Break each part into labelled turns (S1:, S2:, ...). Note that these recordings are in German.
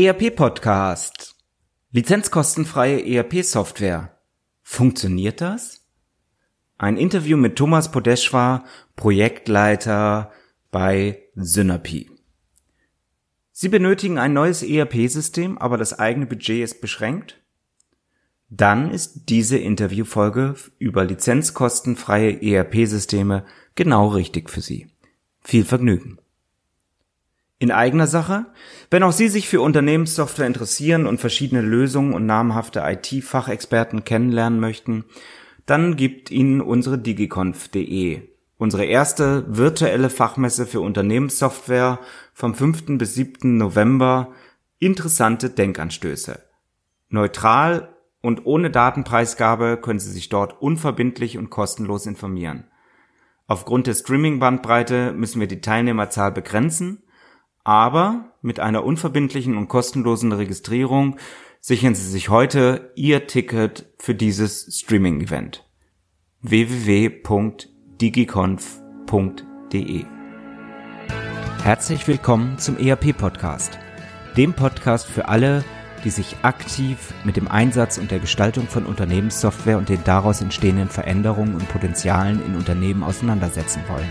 S1: ERP Podcast. Lizenzkostenfreie ERP Software. Funktioniert das? Ein Interview mit Thomas Podeschwar, Projektleiter bei Synapy. Sie benötigen ein neues ERP-System, aber das eigene Budget ist beschränkt? Dann ist diese Interviewfolge über lizenzkostenfreie ERP-Systeme genau richtig für Sie. Viel Vergnügen. In eigener Sache? Wenn auch Sie sich für Unternehmenssoftware interessieren und verschiedene Lösungen und namhafte IT-Fachexperten kennenlernen möchten, dann gibt Ihnen unsere digiconf.de, unsere erste virtuelle Fachmesse für Unternehmenssoftware vom 5. bis 7. November, interessante Denkanstöße. Neutral und ohne Datenpreisgabe können Sie sich dort unverbindlich und kostenlos informieren. Aufgrund der Streaming-Bandbreite müssen wir die Teilnehmerzahl begrenzen, aber mit einer unverbindlichen und kostenlosen Registrierung sichern Sie sich heute Ihr Ticket für dieses Streaming-Event. www.digiconf.de Herzlich willkommen zum ERP-Podcast, dem Podcast für alle, die sich aktiv mit dem Einsatz und der Gestaltung von Unternehmenssoftware und den daraus entstehenden Veränderungen und Potenzialen in Unternehmen auseinandersetzen wollen.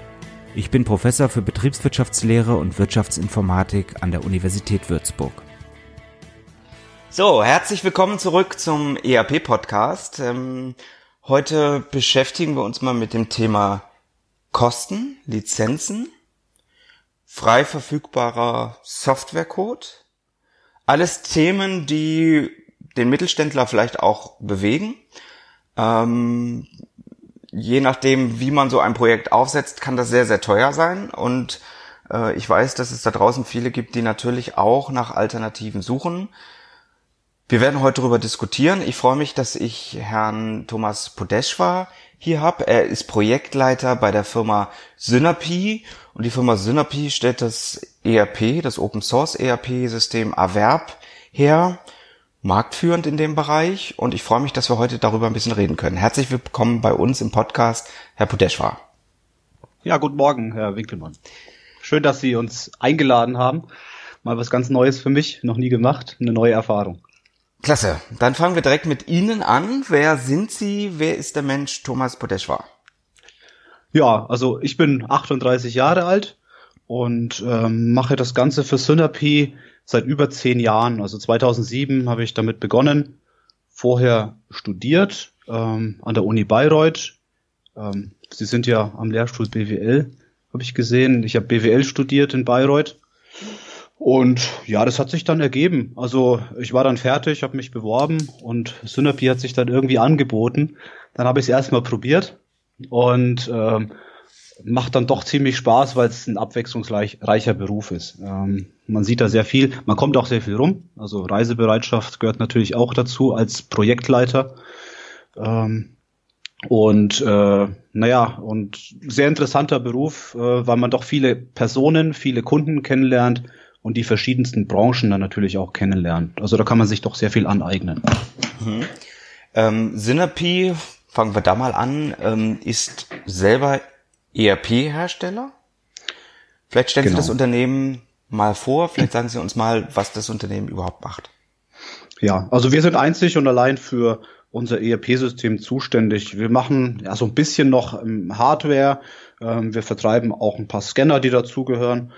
S1: Ich bin Professor für Betriebswirtschaftslehre und Wirtschaftsinformatik an der Universität Würzburg. So, herzlich willkommen zurück zum ERP-Podcast. Ähm, heute beschäftigen wir uns mal mit dem Thema Kosten, Lizenzen, frei verfügbarer Softwarecode. Alles Themen, die den Mittelständler vielleicht auch bewegen. Ähm, je nachdem, wie man so ein Projekt aufsetzt, kann das sehr, sehr teuer sein. Und äh, ich weiß, dass es da draußen viele gibt, die natürlich auch nach Alternativen suchen. Wir werden heute darüber diskutieren. Ich freue mich, dass ich Herrn Thomas Podeschwa hier habe. Er ist Projektleiter bei der Firma Synapy und die Firma Synapy stellt das ERP, das Open Source ERP System Averb her marktführend in dem Bereich und ich freue mich, dass wir heute darüber ein bisschen reden können. Herzlich willkommen bei uns im Podcast, Herr Pudeschwa.
S2: Ja, guten Morgen, Herr Winkelmann. Schön, dass Sie uns eingeladen haben. Mal was ganz Neues für mich, noch nie gemacht, eine neue Erfahrung.
S1: Klasse. Dann fangen wir direkt mit Ihnen an. Wer sind Sie? Wer ist der Mensch Thomas Podeschwa?
S2: Ja, also ich bin 38 Jahre alt und ähm, mache das Ganze für Synapy seit über zehn Jahren. Also 2007 habe ich damit begonnen, vorher studiert ähm, an der Uni Bayreuth. Ähm, Sie sind ja am Lehrstuhl BWL, habe ich gesehen. Ich habe BWL studiert in Bayreuth. Und ja, das hat sich dann ergeben. Also ich war dann fertig, habe mich beworben und Synapy hat sich dann irgendwie angeboten. Dann habe ich es erstmal probiert und ähm, macht dann doch ziemlich Spaß, weil es ein abwechslungsreicher Beruf ist. Ähm, man sieht da sehr viel, man kommt auch sehr viel rum. Also Reisebereitschaft gehört natürlich auch dazu als Projektleiter. Ähm, und äh, naja, und sehr interessanter Beruf, äh, weil man doch viele Personen, viele Kunden kennenlernt und die verschiedensten Branchen dann natürlich auch kennenlernt. Also da kann man sich doch sehr viel aneignen.
S1: Mhm. Ähm, Synapy, fangen wir da mal an, ähm, ist selber ERP-Hersteller. Vielleicht stellen genau. Sie das Unternehmen mal vor, vielleicht sagen Sie uns mal, was das Unternehmen überhaupt macht.
S2: Ja, also wir sind einzig und allein für unser ERP-System zuständig. Wir machen ja so ein bisschen noch Hardware. Ähm, wir vertreiben auch ein paar Scanner, die dazugehören.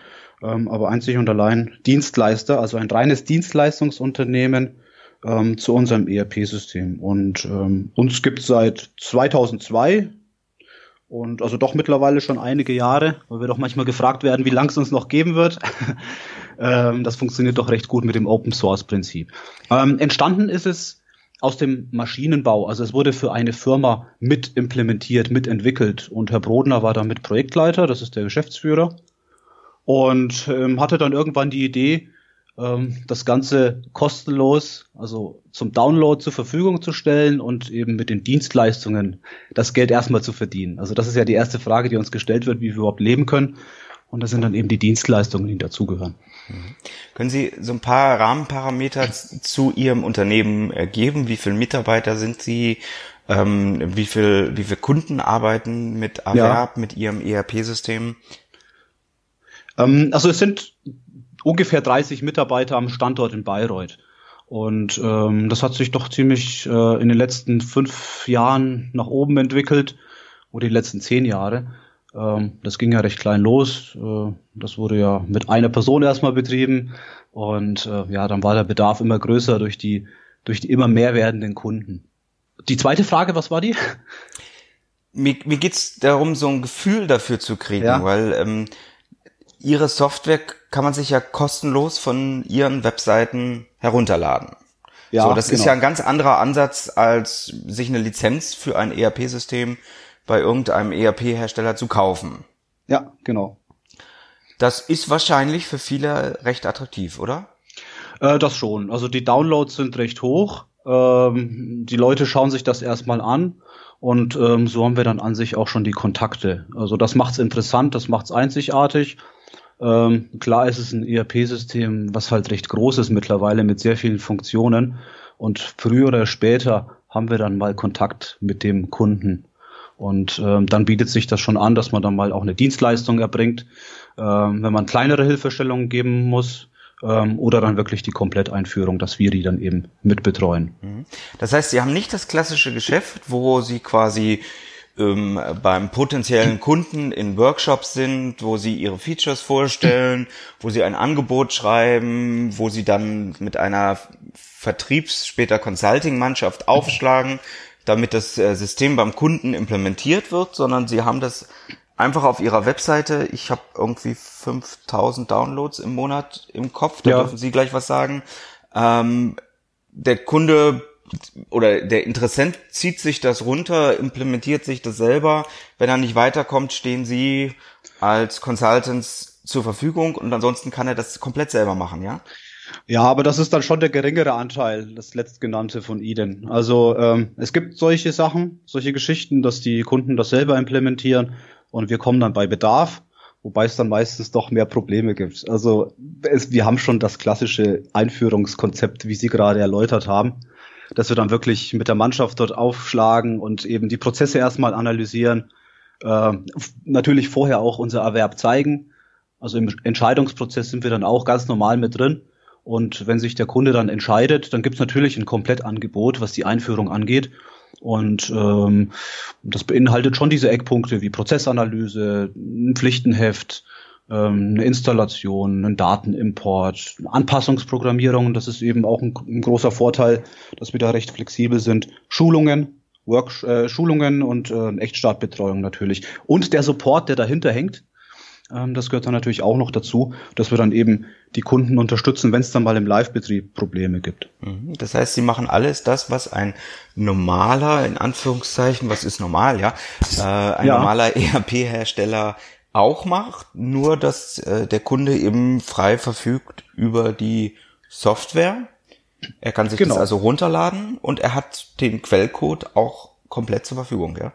S2: Ähm, aber einzig und allein Dienstleister, also ein reines Dienstleistungsunternehmen ähm, zu unserem ERP-System. Und uns gibt es seit 2002 und also doch mittlerweile schon einige Jahre, weil wir doch manchmal gefragt werden, wie lang es uns noch geben wird. ähm, das funktioniert doch recht gut mit dem Open Source Prinzip. Ähm, entstanden ist es aus dem Maschinenbau. Also es wurde für eine Firma mit implementiert, mitentwickelt. Und Herr Brodner war damit Projektleiter, das ist der Geschäftsführer. Und ähm, hatte dann irgendwann die Idee, das Ganze kostenlos, also zum Download zur Verfügung zu stellen und eben mit den Dienstleistungen das Geld erstmal zu verdienen. Also das ist ja die erste Frage, die uns gestellt wird, wie wir überhaupt leben können. Und das sind dann eben die Dienstleistungen, die dazugehören.
S1: Mhm. Können Sie so ein paar Rahmenparameter zu Ihrem Unternehmen geben? Wie viele Mitarbeiter sind Sie? Ähm, wie viel, wie viele Kunden arbeiten mit Erwerb, ja. mit Ihrem ERP-System?
S2: Ähm, also es sind ungefähr 30 Mitarbeiter am Standort in Bayreuth. Und ähm, das hat sich doch ziemlich äh, in den letzten fünf Jahren nach oben entwickelt, oder die letzten zehn Jahre. Ähm, das ging ja recht klein los. Äh, das wurde ja mit einer Person erstmal betrieben. Und äh, ja, dann war der Bedarf immer größer durch die, durch die immer mehr werdenden Kunden. Die zweite Frage, was war die?
S1: Mir, mir geht's darum, so ein Gefühl dafür zu kriegen, ja. weil ähm, Ihre Software kann man sich ja kostenlos von Ihren Webseiten herunterladen. Ja, so, das genau. ist ja ein ganz anderer Ansatz, als sich eine Lizenz für ein ERP-System bei irgendeinem ERP-Hersteller zu kaufen.
S2: Ja, genau.
S1: Das ist wahrscheinlich für viele recht attraktiv, oder?
S2: Äh, das schon. Also die Downloads sind recht hoch. Ähm, die Leute schauen sich das erstmal an und ähm, so haben wir dann an sich auch schon die Kontakte. Also das macht's interessant, das macht's einzigartig. Ähm, klar ist es ein ERP-System, was halt recht groß ist mittlerweile mit sehr vielen Funktionen. Und früher oder später haben wir dann mal Kontakt mit dem Kunden. Und ähm, dann bietet sich das schon an, dass man dann mal auch eine Dienstleistung erbringt. Ähm, wenn man kleinere Hilfestellungen geben muss, ähm, oder dann wirklich die Kompletteinführung, dass wir die dann eben mitbetreuen. Mhm.
S1: Das heißt, Sie haben nicht das klassische Geschäft, wo Sie quasi ähm, beim potenziellen Kunden in Workshops sind, wo sie ihre Features vorstellen, wo sie ein Angebot schreiben, wo sie dann mit einer Vertriebs-, später Consulting-Mannschaft aufschlagen, damit das äh, System beim Kunden implementiert wird, sondern sie haben das einfach auf ihrer Webseite. Ich habe irgendwie 5000 Downloads im Monat im Kopf, da ja. dürfen Sie gleich was sagen. Ähm, der Kunde oder der Interessent zieht sich das runter, implementiert sich das selber. Wenn er nicht weiterkommt, stehen Sie als Consultants zur Verfügung und ansonsten kann er das komplett selber machen, ja?
S2: Ja, aber das ist dann schon der geringere Anteil, das letztgenannte von Eden. Also ähm, es gibt solche Sachen, solche Geschichten, dass die Kunden das selber implementieren und wir kommen dann bei Bedarf, wobei es dann meistens doch mehr Probleme gibt. Also es, wir haben schon das klassische Einführungskonzept, wie Sie gerade erläutert haben dass wir dann wirklich mit der Mannschaft dort aufschlagen und eben die Prozesse erstmal analysieren. Äh, natürlich vorher auch unser Erwerb zeigen. Also im Entscheidungsprozess sind wir dann auch ganz normal mit drin. Und wenn sich der Kunde dann entscheidet, dann gibt es natürlich ein Komplettangebot, was die Einführung angeht. Und ähm, das beinhaltet schon diese Eckpunkte wie Prozessanalyse, ein Pflichtenheft, eine Installation, einen Datenimport, Anpassungsprogrammierung, das ist eben auch ein, ein großer Vorteil, dass wir da recht flexibel sind. Schulungen, Work, äh, Schulungen und äh, Echtstartbetreuung natürlich. Und der Support, der dahinter hängt, ähm, das gehört dann natürlich auch noch dazu, dass wir dann eben die Kunden unterstützen, wenn es dann mal im Live-Betrieb Probleme gibt.
S1: Mhm. Das heißt, sie machen alles das, was ein normaler, in Anführungszeichen, was ist normal, ja, äh, ein ja. normaler ERP-Hersteller auch macht, nur dass äh, der Kunde eben frei verfügt über die Software. Er kann sich genau. das also runterladen und er hat den Quellcode auch komplett zur Verfügung, ja?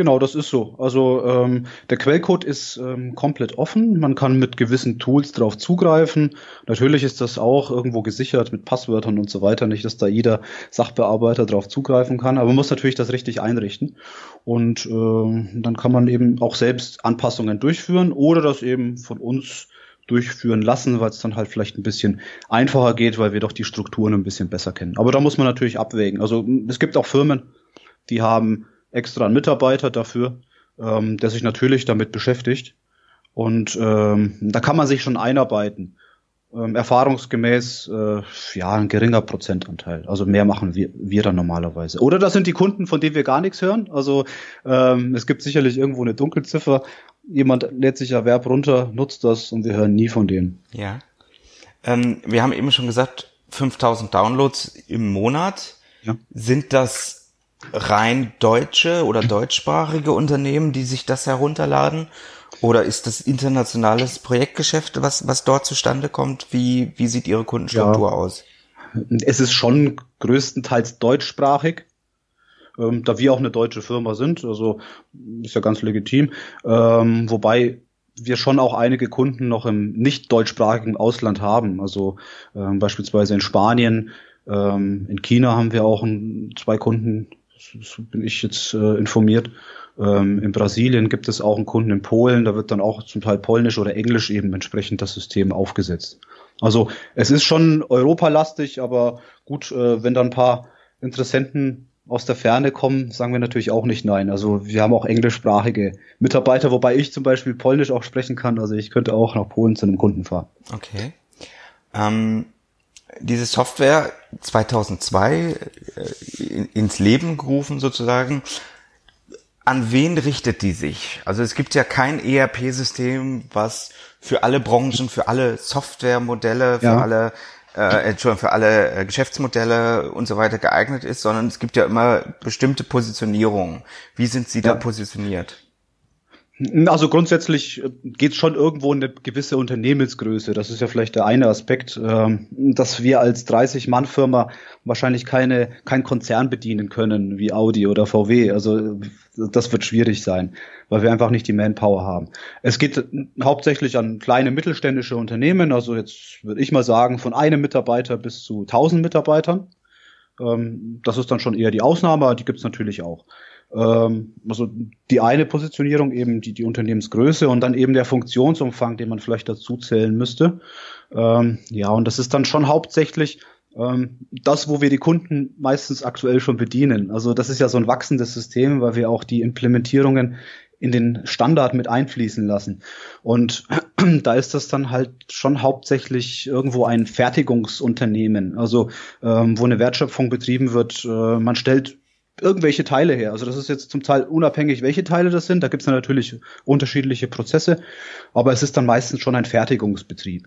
S2: Genau, das ist so. Also ähm, der Quellcode ist ähm, komplett offen. Man kann mit gewissen Tools drauf zugreifen. Natürlich ist das auch irgendwo gesichert mit Passwörtern und so weiter. Nicht, dass da jeder Sachbearbeiter drauf zugreifen kann. Aber man muss natürlich das richtig einrichten. Und äh, dann kann man eben auch selbst Anpassungen durchführen oder das eben von uns durchführen lassen, weil es dann halt vielleicht ein bisschen einfacher geht, weil wir doch die Strukturen ein bisschen besser kennen. Aber da muss man natürlich abwägen. Also es gibt auch Firmen, die haben extra einen Mitarbeiter dafür, ähm, der sich natürlich damit beschäftigt. Und ähm, da kann man sich schon einarbeiten. Ähm, erfahrungsgemäß äh, ja ein geringer Prozentanteil. Also mehr machen wir, wir dann normalerweise. Oder das sind die Kunden, von denen wir gar nichts hören. Also ähm, es gibt sicherlich irgendwo eine Dunkelziffer. Jemand lädt sich Erwerb runter, nutzt das und wir hören nie von denen.
S1: Ja. Ähm, wir haben eben schon gesagt, 5000 Downloads im Monat. Ja. Sind das rein deutsche oder deutschsprachige Unternehmen, die sich das herunterladen? Oder ist das internationales Projektgeschäft, was, was dort zustande kommt? Wie, wie sieht Ihre Kundenstruktur ja. aus?
S2: Es ist schon größtenteils deutschsprachig, ähm, da wir auch eine deutsche Firma sind, also ist ja ganz legitim. Ähm, wobei wir schon auch einige Kunden noch im nicht deutschsprachigen Ausland haben, also ähm, beispielsweise in Spanien, ähm, in China haben wir auch ein, zwei Kunden, so bin ich jetzt äh, informiert. Ähm, in Brasilien gibt es auch einen Kunden in Polen, da wird dann auch zum Teil Polnisch oder Englisch eben entsprechend das System aufgesetzt. Also es ist schon europalastig, aber gut, äh, wenn da ein paar Interessenten aus der Ferne kommen, sagen wir natürlich auch nicht nein. Also wir haben auch englischsprachige Mitarbeiter, wobei ich zum Beispiel Polnisch auch sprechen kann. Also ich könnte auch nach Polen zu einem Kunden fahren.
S1: Okay. Ähm, diese Software 2002 äh, ins Leben gerufen sozusagen. An wen richtet die sich? Also es gibt ja kein ERP-System, was für alle Branchen, für alle Softwaremodelle, für ja. alle äh, Entschuldigung, für alle äh, Geschäftsmodelle und so weiter geeignet ist, sondern es gibt ja immer bestimmte Positionierungen. Wie sind Sie ja. da positioniert?
S2: Also grundsätzlich äh, geht es schon irgendwo in eine gewisse Unternehmensgröße. Das ist ja vielleicht der eine Aspekt, ähm, dass wir als 30-Mann-Firma wahrscheinlich keine, kein Konzern bedienen können wie Audi oder VW. Also das wird schwierig sein, weil wir einfach nicht die Manpower haben. Es geht hauptsächlich an kleine mittelständische Unternehmen. Also jetzt würde ich mal sagen, von einem Mitarbeiter bis zu 1000 Mitarbeitern. Ähm, das ist dann schon eher die Ausnahme, die gibt es natürlich auch. Ähm, also die eine Positionierung eben die, die Unternehmensgröße und dann eben der Funktionsumfang, den man vielleicht dazu zählen müsste. Ähm, ja, und das ist dann schon hauptsächlich ähm, das, wo wir die Kunden meistens aktuell schon bedienen. Also das ist ja so ein wachsendes System, weil wir auch die Implementierungen in den Standard mit einfließen lassen. Und da ist das dann halt schon hauptsächlich irgendwo ein Fertigungsunternehmen, also ähm, wo eine Wertschöpfung betrieben wird. Äh, man stellt irgendwelche Teile her. Also das ist jetzt zum Teil unabhängig, welche Teile das sind. Da gibt es natürlich unterschiedliche Prozesse, aber es ist dann meistens schon ein Fertigungsbetrieb.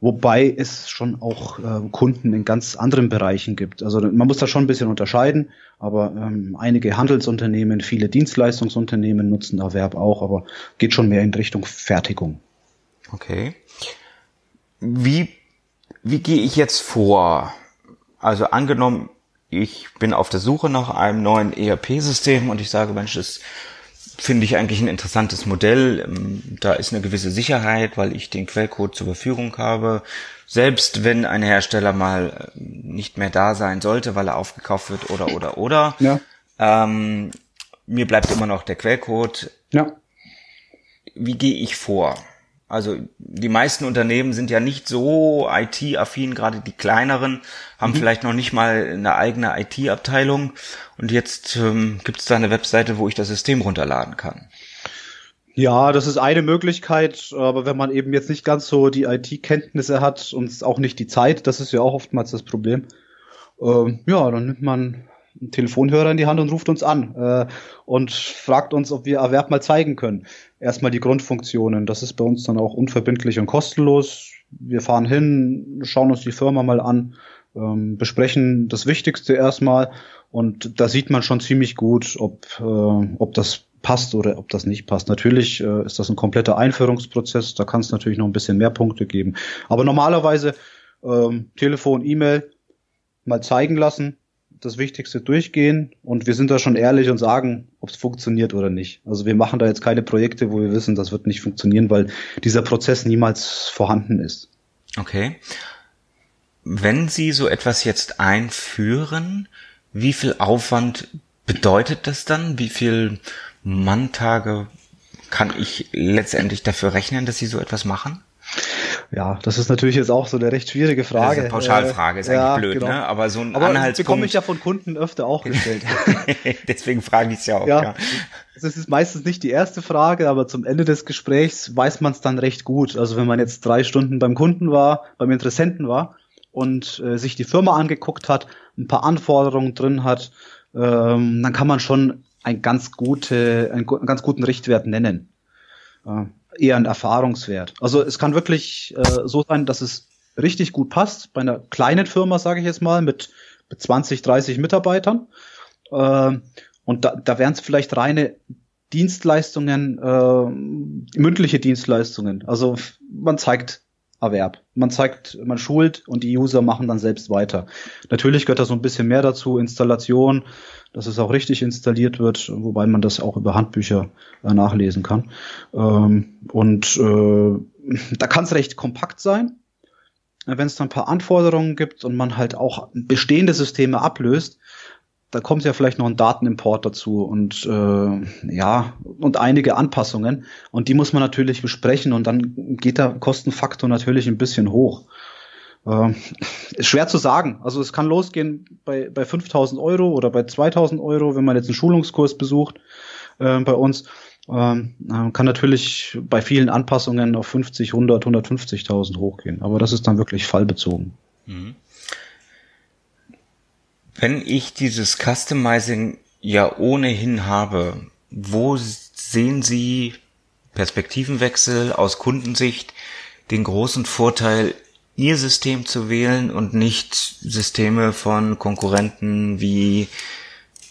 S2: Wobei es schon auch äh, Kunden in ganz anderen Bereichen gibt. Also man muss da schon ein bisschen unterscheiden, aber ähm, einige Handelsunternehmen, viele Dienstleistungsunternehmen nutzen Erwerb auch, aber geht schon mehr in Richtung Fertigung.
S1: Okay. Wie, wie gehe ich jetzt vor? Also angenommen, ich bin auf der Suche nach einem neuen ERP-System und ich sage, Mensch, das finde ich eigentlich ein interessantes Modell. Ähm, da ist eine gewisse Sicherheit, weil ich den Quellcode zur Verfügung habe. Selbst wenn ein Hersteller mal äh, nicht mehr da sein sollte, weil er aufgekauft wird oder oder oder. Ja. Ähm, mir bleibt immer noch der Quellcode. Ja. Wie gehe ich vor? Also die meisten Unternehmen sind ja nicht so IT-affin, gerade die kleineren haben mhm. vielleicht noch nicht mal eine eigene IT-Abteilung und jetzt ähm, gibt es da eine Webseite, wo ich das System runterladen kann.
S2: Ja, das ist eine Möglichkeit, aber wenn man eben jetzt nicht ganz so die IT-Kenntnisse hat und auch nicht die Zeit, das ist ja auch oftmals das Problem. Ähm, ja, dann nimmt man einen Telefonhörer in die Hand und ruft uns an äh, und fragt uns, ob wir Erwerb mal zeigen können. Erstmal die Grundfunktionen. Das ist bei uns dann auch unverbindlich und kostenlos. Wir fahren hin, schauen uns die Firma mal an, ähm, besprechen das Wichtigste erstmal und da sieht man schon ziemlich gut, ob, äh, ob das passt oder ob das nicht passt. Natürlich äh, ist das ein kompletter Einführungsprozess, da kann es natürlich noch ein bisschen mehr Punkte geben. Aber normalerweise ähm, Telefon, E-Mail mal zeigen lassen, das Wichtigste durchgehen und wir sind da schon ehrlich und sagen, ob es funktioniert oder nicht. Also wir machen da jetzt keine Projekte, wo wir wissen, das wird nicht funktionieren, weil dieser Prozess niemals vorhanden ist.
S1: Okay. Wenn Sie so etwas jetzt einführen, wie viel Aufwand bedeutet das dann? Wie viel Manntage kann ich letztendlich dafür rechnen, dass Sie so etwas machen?
S2: Ja, das ist natürlich jetzt auch so eine recht schwierige Frage. Das ist eine
S1: Pauschalfrage, ist äh, eigentlich ja, blöd, genau. ne?
S2: Aber so ein Aber Anhaltspunkt. bekomme ich ja von Kunden öfter auch gestellt.
S1: Deswegen frage ich es ja auch.
S2: Ja, ja. Das ist meistens nicht die erste Frage, aber zum Ende des Gesprächs weiß man es dann recht gut. Also wenn man jetzt drei Stunden beim Kunden war, beim Interessenten war und äh, sich die Firma angeguckt hat, ein paar Anforderungen drin hat, ähm, dann kann man schon ein ganz gute, einen, einen ganz guten Richtwert nennen. Äh, eher ein Erfahrungswert. Also es kann wirklich äh, so sein, dass es richtig gut passt bei einer kleinen Firma, sage ich jetzt mal, mit, mit 20, 30 Mitarbeitern. Äh, und da, da wären es vielleicht reine Dienstleistungen, äh, mündliche Dienstleistungen. Also man zeigt Erwerb. Man zeigt, man schult und die User machen dann selbst weiter. Natürlich gehört da so ein bisschen mehr dazu, Installation, dass es auch richtig installiert wird, wobei man das auch über Handbücher äh, nachlesen kann. Ähm, und äh, da kann es recht kompakt sein. Wenn es dann ein paar Anforderungen gibt und man halt auch bestehende Systeme ablöst, da kommt ja vielleicht noch ein Datenimport dazu und äh, ja und einige Anpassungen und die muss man natürlich besprechen und dann geht der Kostenfaktor natürlich ein bisschen hoch. Äh, ist schwer zu sagen. Also es kann losgehen bei, bei 5000 Euro oder bei 2000 Euro, wenn man jetzt einen Schulungskurs besucht äh, bei uns. Ähm, kann natürlich bei vielen Anpassungen auf 50, 100, 150.000 hochgehen. Aber das ist dann wirklich fallbezogen. Mhm.
S1: Wenn ich dieses Customizing ja ohnehin habe, wo sehen Sie Perspektivenwechsel aus Kundensicht den großen Vorteil, Ihr System zu wählen und nicht Systeme von Konkurrenten wie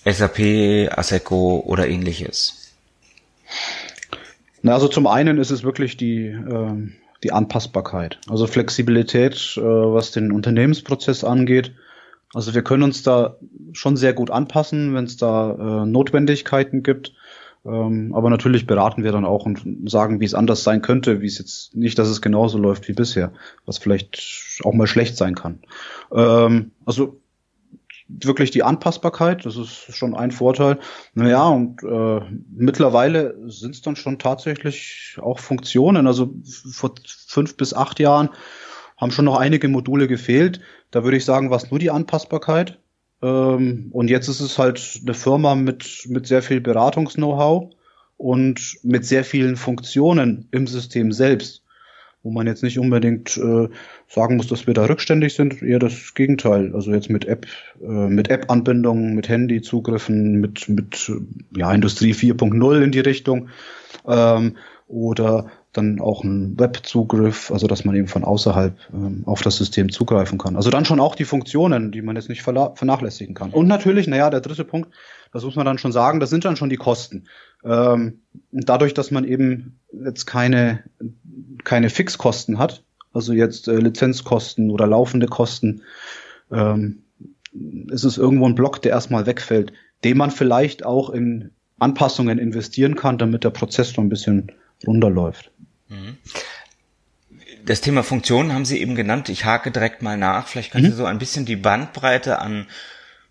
S1: SAP, ASECO oder ähnliches?
S2: Na, also zum einen ist es wirklich die, äh, die Anpassbarkeit, also Flexibilität, äh, was den Unternehmensprozess angeht. Also wir können uns da schon sehr gut anpassen, wenn es da äh, Notwendigkeiten gibt. Ähm, aber natürlich beraten wir dann auch und sagen, wie es anders sein könnte, wie es jetzt nicht, dass es genauso läuft wie bisher, was vielleicht auch mal schlecht sein kann. Ähm, also wirklich die Anpassbarkeit, das ist schon ein Vorteil. Naja, und äh, mittlerweile sind es dann schon tatsächlich auch Funktionen. Also vor fünf bis acht Jahren haben schon noch einige Module gefehlt. Da würde ich sagen, war es nur die Anpassbarkeit. Ähm, und jetzt ist es halt eine Firma mit, mit sehr viel Beratungs-Know-how und mit sehr vielen Funktionen im System selbst, wo man jetzt nicht unbedingt äh, sagen muss, dass wir da rückständig sind, eher das Gegenteil. Also jetzt mit App, äh, mit App-Anbindungen, mit Handy-Zugriffen, mit, mit ja, Industrie 4.0 in die Richtung. Ähm, oder dann auch ein Webzugriff, also dass man eben von außerhalb ähm, auf das System zugreifen kann. Also dann schon auch die Funktionen, die man jetzt nicht vernachlässigen kann. Und natürlich, naja, der dritte Punkt, das muss man dann schon sagen, das sind dann schon die Kosten. Ähm, dadurch, dass man eben jetzt keine, keine Fixkosten hat, also jetzt äh, Lizenzkosten oder laufende Kosten, ähm, ist es irgendwo ein Block, der erstmal wegfällt, den man vielleicht auch in Anpassungen investieren kann, damit der Prozess so ein bisschen runterläuft. Mhm.
S1: Das Thema Funktionen haben Sie eben genannt. Ich hake direkt mal nach. Vielleicht können mhm. Sie so ein bisschen die Bandbreite an,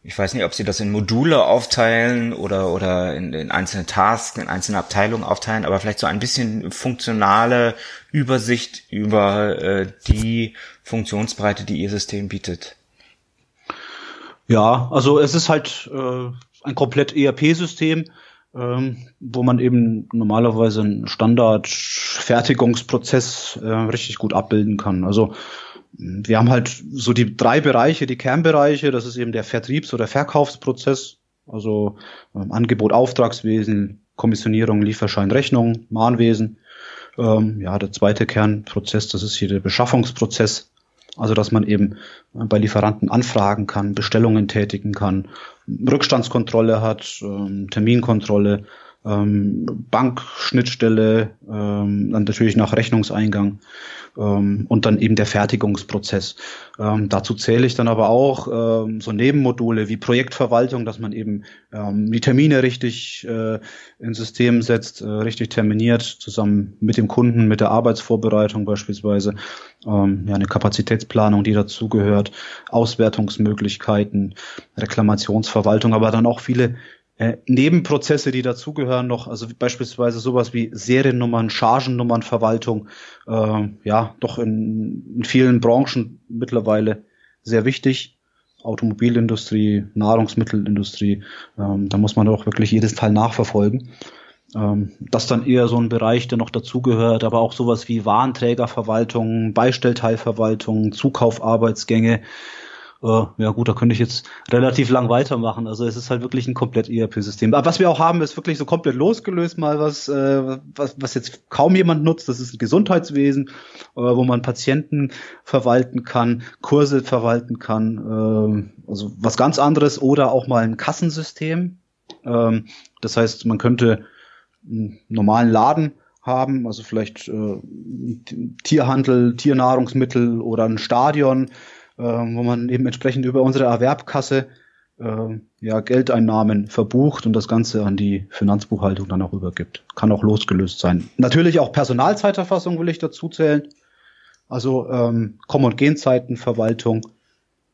S1: ich weiß nicht, ob Sie das in Module aufteilen oder, oder in, in einzelne Tasks, in einzelne Abteilungen aufteilen, aber vielleicht so ein bisschen funktionale Übersicht über äh, die Funktionsbreite, die Ihr System bietet.
S2: Ja, also es ist halt äh, ein komplett ERP-System ähm, wo man eben normalerweise einen Standard-Fertigungsprozess äh, richtig gut abbilden kann. Also wir haben halt so die drei Bereiche, die Kernbereiche, das ist eben der Vertriebs- oder Verkaufsprozess, also ähm, Angebot, Auftragswesen, Kommissionierung, Lieferschein, Rechnung, Mahnwesen. Ähm, ja, der zweite Kernprozess, das ist hier der Beschaffungsprozess. Also, dass man eben bei Lieferanten anfragen kann, Bestellungen tätigen kann, Rückstandskontrolle hat, ähm, Terminkontrolle, ähm, Bankschnittstelle, ähm, dann natürlich nach Rechnungseingang ähm, und dann eben der Fertigungsprozess. Ähm, dazu zähle ich dann aber auch ähm, so Nebenmodule wie Projektverwaltung, dass man eben ähm, die Termine richtig äh, ins System setzt, äh, richtig terminiert, zusammen mit dem Kunden, mit der Arbeitsvorbereitung beispielsweise, ähm, ja, eine Kapazitätsplanung, die dazugehört, Auswertungsmöglichkeiten, Reklamationsverwaltung, aber dann auch viele äh, Nebenprozesse, die dazugehören noch, also beispielsweise sowas wie Seriennummern, Chargennummernverwaltung, äh, ja, doch in, in vielen Branchen mittlerweile sehr wichtig. Automobilindustrie, Nahrungsmittelindustrie, ähm, da muss man doch wirklich jedes Teil nachverfolgen. Ähm, das dann eher so ein Bereich, der noch dazugehört, aber auch sowas wie Warenträgerverwaltung, Beistellteilverwaltung, Zukaufarbeitsgänge, äh, ja gut, da könnte ich jetzt relativ lang weitermachen. Also es ist halt wirklich ein komplett ERP-System. Aber was wir auch haben, ist wirklich so komplett losgelöst mal was, äh, was, was jetzt kaum jemand nutzt. Das ist ein Gesundheitswesen, äh, wo man Patienten verwalten kann, Kurse verwalten kann, äh, also was ganz anderes oder auch mal ein Kassensystem. Ähm, das heißt, man könnte einen normalen Laden haben, also vielleicht äh, Tierhandel, Tiernahrungsmittel oder ein Stadion, wo man eben entsprechend über unsere Erwerbkasse äh, ja, Geldeinnahmen verbucht und das Ganze an die Finanzbuchhaltung dann auch übergibt. Kann auch losgelöst sein. Natürlich auch Personalzeiterfassung will ich dazu zählen. Also ähm, Komm- und Genzeitenverwaltung,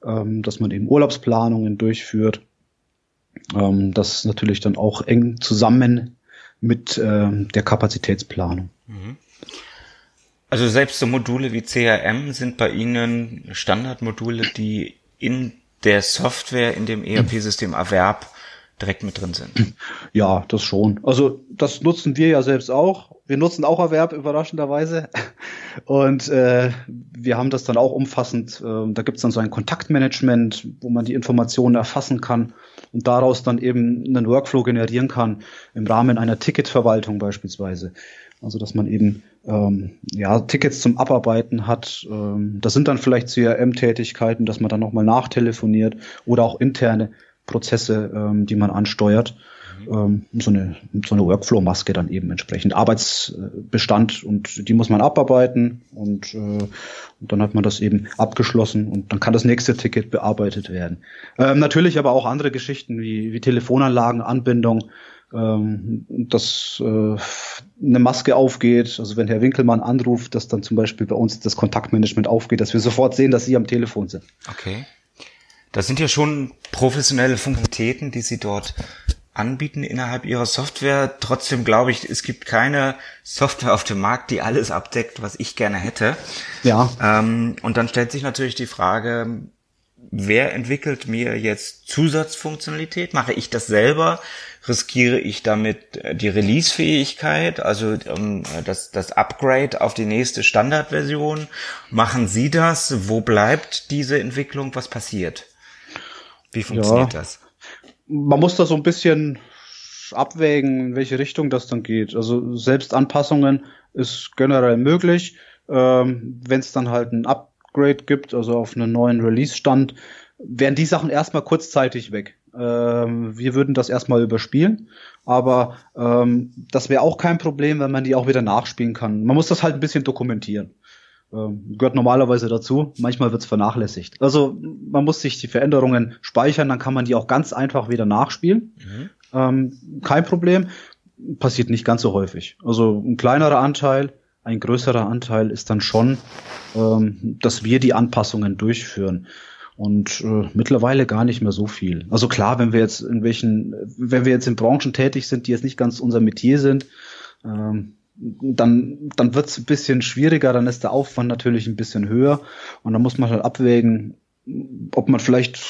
S2: ähm, dass man eben Urlaubsplanungen durchführt. Ähm, das natürlich dann auch eng zusammen mit ähm, der Kapazitätsplanung. Mhm.
S1: Also selbst so Module wie CRM sind bei Ihnen Standardmodule, die in der Software in dem ERP-System Erwerb direkt mit drin sind.
S2: Ja, das schon. Also das nutzen wir ja selbst auch. Wir nutzen auch Erwerb überraschenderweise. Und äh, wir haben das dann auch umfassend. Äh, da gibt's dann so ein Kontaktmanagement, wo man die Informationen erfassen kann und daraus dann eben einen Workflow generieren kann im Rahmen einer Ticketverwaltung beispielsweise. Also dass man eben ähm, ja, Tickets zum Abarbeiten hat. Ähm, das sind dann vielleicht CRM-Tätigkeiten, dass man dann nochmal nachtelefoniert oder auch interne Prozesse, ähm, die man ansteuert. Mhm. Ähm, so eine, so eine Workflow-Maske dann eben entsprechend. Arbeitsbestand und die muss man abarbeiten und, äh, und dann hat man das eben abgeschlossen und dann kann das nächste Ticket bearbeitet werden. Ähm, natürlich aber auch andere Geschichten wie, wie Telefonanlagen, Anbindung, ähm, dass äh, eine Maske aufgeht. Also wenn Herr Winkelmann anruft, dass dann zum Beispiel bei uns das Kontaktmanagement aufgeht, dass wir sofort sehen, dass Sie am Telefon sind.
S1: Okay. Das sind ja schon professionelle Funktionalitäten, die Sie dort anbieten innerhalb Ihrer Software. Trotzdem glaube ich, es gibt keine Software auf dem Markt, die alles abdeckt, was ich gerne hätte.
S2: Ja.
S1: Ähm, und dann stellt sich natürlich die Frage, wer entwickelt mir jetzt Zusatzfunktionalität? Mache ich das selber? Riskiere ich damit äh, die Release-Fähigkeit, also ähm, das, das Upgrade auf die nächste Standardversion? Machen Sie das? Wo bleibt diese Entwicklung? Was passiert? Wie funktioniert ja. das?
S2: Man muss da so ein bisschen abwägen, in welche Richtung das dann geht. Also Selbstanpassungen ist generell möglich. Ähm, Wenn es dann halt ein Up Upgrade gibt, also auf einen neuen Release-Stand, wären die Sachen erstmal kurzzeitig weg. Ähm, wir würden das erstmal überspielen, aber ähm, das wäre auch kein Problem, wenn man die auch wieder nachspielen kann. Man muss das halt ein bisschen dokumentieren. Ähm, gehört normalerweise dazu. Manchmal wird es vernachlässigt. Also man muss sich die Veränderungen speichern, dann kann man die auch ganz einfach wieder nachspielen. Mhm. Ähm, kein Problem. Passiert nicht ganz so häufig. Also ein kleinerer Anteil ein größerer Anteil ist dann schon, ähm, dass wir die Anpassungen durchführen. Und äh, mittlerweile gar nicht mehr so viel. Also klar, wenn wir jetzt in welchen, wenn wir jetzt in Branchen tätig sind, die jetzt nicht ganz unser Metier sind, ähm, dann, dann wird es ein bisschen schwieriger, dann ist der Aufwand natürlich ein bisschen höher und dann muss man halt abwägen, ob man vielleicht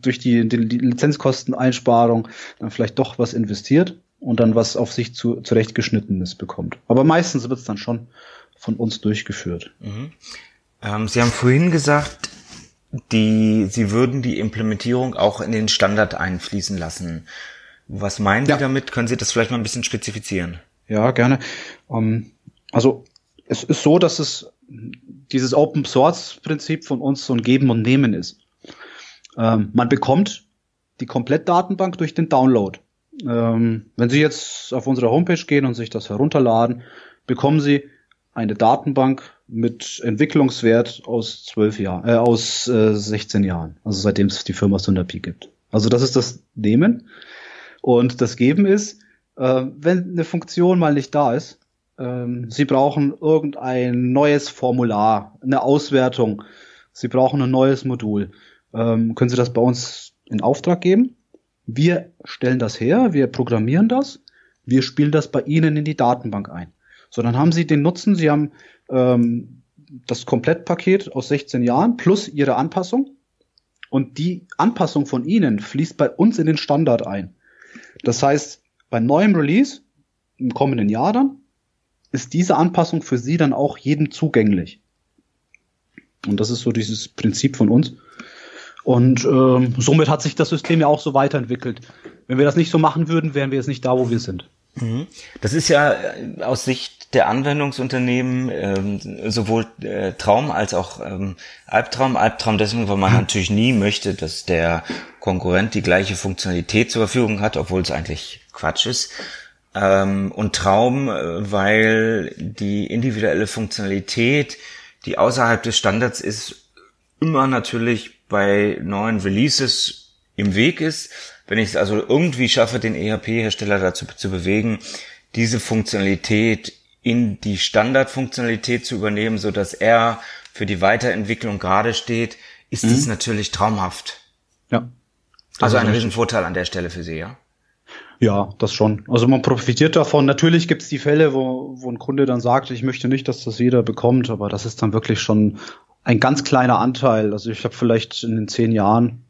S2: durch die, die, Lizenzkosteneinsparung dann vielleicht doch was investiert und dann was auf sich zu, zurechtgeschnittenes bekommt. Aber meistens wird es dann schon von uns durchgeführt. Mhm.
S1: Ähm, Sie haben vorhin gesagt, die, Sie würden die Implementierung auch in den Standard einfließen lassen. Was meinen ja. Sie damit? Können Sie das vielleicht mal ein bisschen spezifizieren?
S2: Ja, gerne. Ähm, also es ist so, dass es dieses Open Source Prinzip von uns so ein Geben und Nehmen ist. Ähm, man bekommt die Komplettdatenbank durch den Download. Ähm, wenn Sie jetzt auf unsere Homepage gehen und sich das herunterladen, bekommen Sie eine Datenbank mit Entwicklungswert aus zwölf Jahren, äh, aus äh, 16 Jahren, also seitdem es die Firma Sunderpi gibt. Also das ist das Nehmen. Und das Geben ist, wenn eine Funktion mal nicht da ist, ähm, Sie brauchen irgendein neues Formular, eine Auswertung, Sie brauchen ein neues Modul, ähm, können Sie das bei uns in Auftrag geben wir stellen das her, wir programmieren das, wir spielen das bei Ihnen in die Datenbank ein. So, dann haben Sie den Nutzen, Sie haben ähm, das Komplettpaket aus 16 Jahren plus Ihre Anpassung. Und die Anpassung von Ihnen fließt bei uns in den Standard ein. Das heißt, bei neuem Release im kommenden Jahr dann ist diese Anpassung für Sie dann auch jedem zugänglich. Und das ist so dieses Prinzip von uns. Und ähm, somit hat sich das System ja auch so weiterentwickelt. Wenn wir das nicht so machen würden, wären wir jetzt nicht da, wo wir sind.
S1: Mhm. Das ist ja äh, aus Sicht der Anwendungsunternehmen ähm, sowohl äh, Traum als auch ähm, Albtraum. Albtraum deswegen, weil man natürlich nie möchte, dass der Konkurrent die gleiche Funktionalität zur Verfügung hat, obwohl es eigentlich Quatsch ist. ähm, und Traum, äh, weil die individuelle Funktionalität, die außerhalb des Standards ist, immer natürlich bei neuen Releases im Weg ist. Wenn ich es also irgendwie schaffe, den ERP-Hersteller dazu zu bewegen, diese Funktionalität in die Standardfunktionalität zu übernehmen, so dass er für die Weiterentwicklung gerade steht, ist es mhm. natürlich traumhaft.
S2: Ja.
S1: Also ein Riesenvorteil an der Stelle für Sie, ja?
S2: Ja, das schon. Also man profitiert davon. Natürlich gibt es die Fälle, wo, wo ein Kunde dann sagt, ich möchte nicht, dass das jeder bekommt, aber das ist dann wirklich schon ein ganz kleiner Anteil. Also ich habe vielleicht in den zehn Jahren,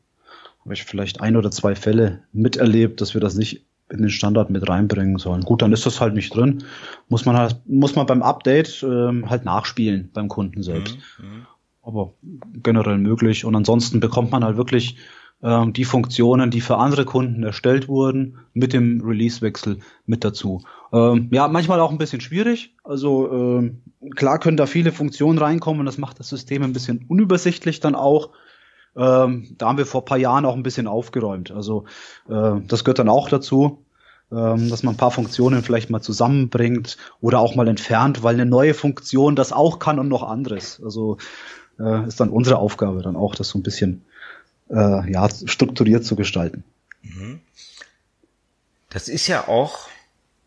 S2: habe ich vielleicht ein oder zwei Fälle miterlebt, dass wir das nicht in den Standard mit reinbringen sollen. Gut, dann ist das halt nicht drin. Muss man halt, muss man beim Update ähm, halt nachspielen beim Kunden selbst. Mhm, mhm. Aber generell möglich. Und ansonsten bekommt man halt wirklich ähm, die Funktionen, die für andere Kunden erstellt wurden, mit dem Release-Wechsel mit dazu. Ähm, ja, manchmal auch ein bisschen schwierig. Also ähm, klar können da viele Funktionen reinkommen und das macht das System ein bisschen unübersichtlich dann auch. Ähm, da haben wir vor paar Jahren auch ein bisschen aufgeräumt. Also äh, das gehört dann auch dazu, ähm, dass man ein paar Funktionen vielleicht mal zusammenbringt oder auch mal entfernt, weil eine neue Funktion das auch kann und noch anderes. Also äh, ist dann unsere Aufgabe dann auch, das so ein bisschen äh, ja, strukturiert zu gestalten. Mhm.
S1: Das ist ja auch